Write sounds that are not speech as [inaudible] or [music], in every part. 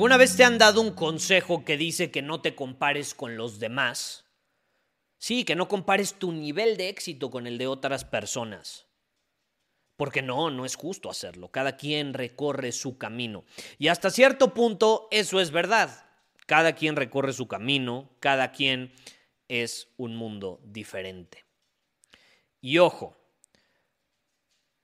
¿Alguna vez te han dado un consejo que dice que no te compares con los demás? Sí, que no compares tu nivel de éxito con el de otras personas. Porque no, no es justo hacerlo. Cada quien recorre su camino. Y hasta cierto punto eso es verdad. Cada quien recorre su camino, cada quien es un mundo diferente. Y ojo,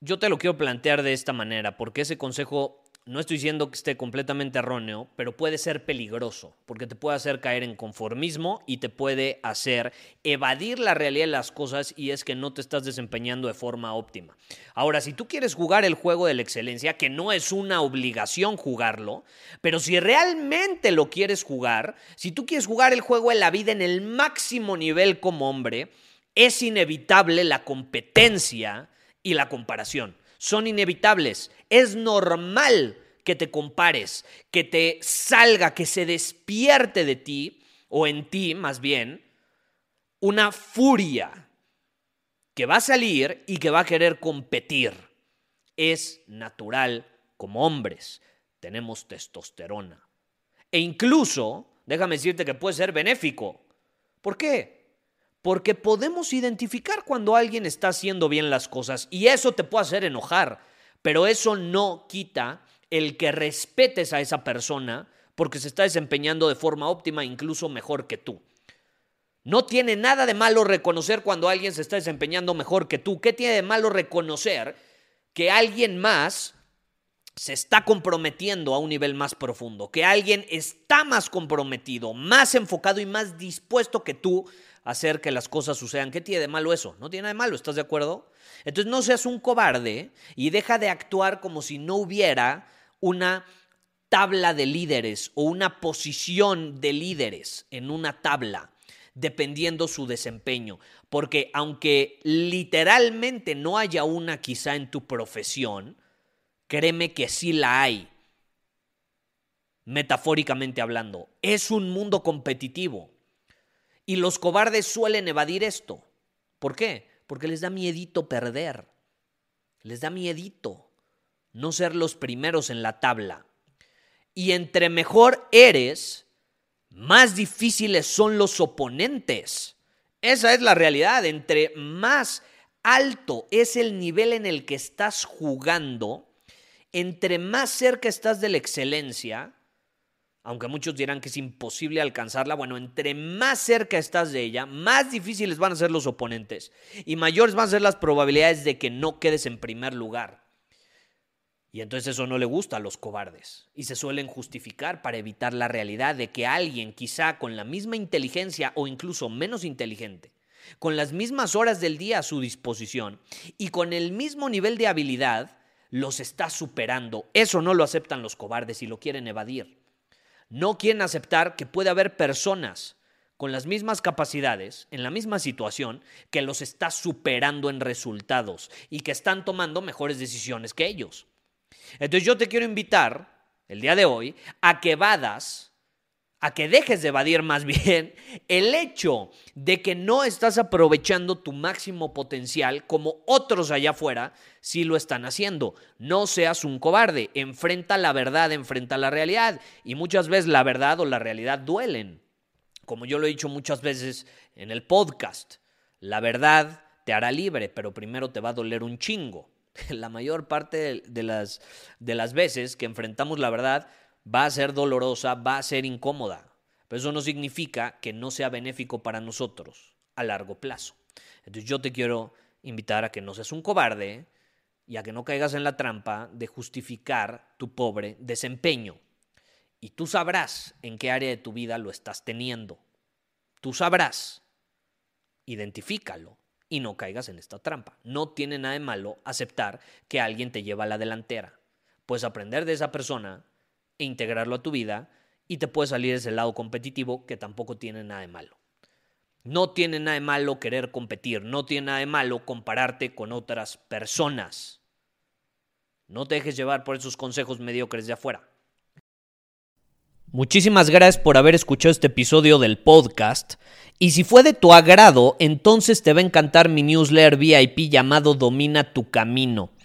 yo te lo quiero plantear de esta manera, porque ese consejo no estoy diciendo que esté completamente erróneo, pero puede ser peligroso, porque te puede hacer caer en conformismo y te puede hacer evadir la realidad de las cosas y es que no te estás desempeñando de forma óptima. Ahora, si tú quieres jugar el juego de la excelencia, que no es una obligación jugarlo, pero si realmente lo quieres jugar, si tú quieres jugar el juego de la vida en el máximo nivel como hombre, es inevitable la competencia y la comparación son inevitables. Es normal que te compares, que te salga, que se despierte de ti, o en ti más bien, una furia que va a salir y que va a querer competir. Es natural como hombres. Tenemos testosterona. E incluso, déjame decirte que puede ser benéfico. ¿Por qué? Porque podemos identificar cuando alguien está haciendo bien las cosas y eso te puede hacer enojar, pero eso no quita el que respetes a esa persona porque se está desempeñando de forma óptima, incluso mejor que tú. No tiene nada de malo reconocer cuando alguien se está desempeñando mejor que tú. ¿Qué tiene de malo reconocer que alguien más se está comprometiendo a un nivel más profundo, que alguien está más comprometido, más enfocado y más dispuesto que tú hacer que las cosas sucedan. ¿Qué tiene de malo eso? No tiene nada de malo, ¿estás de acuerdo? Entonces no seas un cobarde y deja de actuar como si no hubiera una tabla de líderes o una posición de líderes en una tabla dependiendo su desempeño. Porque aunque literalmente no haya una quizá en tu profesión, créeme que sí la hay. Metafóricamente hablando, es un mundo competitivo. Y los cobardes suelen evadir esto. ¿Por qué? Porque les da miedito perder. Les da miedito no ser los primeros en la tabla. Y entre mejor eres, más difíciles son los oponentes. Esa es la realidad. Entre más alto es el nivel en el que estás jugando, entre más cerca estás de la excelencia, aunque muchos dirán que es imposible alcanzarla, bueno, entre más cerca estás de ella, más difíciles van a ser los oponentes y mayores van a ser las probabilidades de que no quedes en primer lugar. Y entonces eso no le gusta a los cobardes y se suelen justificar para evitar la realidad de que alguien quizá con la misma inteligencia o incluso menos inteligente, con las mismas horas del día a su disposición y con el mismo nivel de habilidad, los está superando. Eso no lo aceptan los cobardes y lo quieren evadir no quieren aceptar que puede haber personas con las mismas capacidades, en la misma situación, que los está superando en resultados y que están tomando mejores decisiones que ellos. Entonces yo te quiero invitar el día de hoy a que vadas a que dejes de evadir más bien el hecho de que no estás aprovechando tu máximo potencial como otros allá afuera sí lo están haciendo. No seas un cobarde, enfrenta la verdad, enfrenta la realidad. Y muchas veces la verdad o la realidad duelen. Como yo lo he dicho muchas veces en el podcast, la verdad te hará libre, pero primero te va a doler un chingo. [laughs] La mayor parte de las, de las veces que enfrentamos la verdad, va a ser dolorosa, va a ser incómoda. Pero eso no significa que no sea benéfico para nosotros a largo plazo. Entonces yo te quiero invitar a que no seas un cobarde y a que no caigas en la trampa de justificar tu pobre desempeño. Y tú sabrás en qué área de tu vida lo estás teniendo. Tú sabrás. Identifícalo y no caigas en esta trampa. No tiene nada de malo aceptar que alguien te lleva a la delantera. Puedes aprender de esa persona e integrarlo a tu vida y te puede salir ese lado competitivo que tampoco tiene nada de malo. No tiene nada de malo querer competir, no tiene nada de malo compararte con otras personas. No te dejes llevar por esos consejos mediocres de afuera. Muchísimas gracias por haber escuchado este episodio del podcast. Y si fue de tu agrado, entonces te va a encantar mi newsletter VIP llamado Domina tu Camino.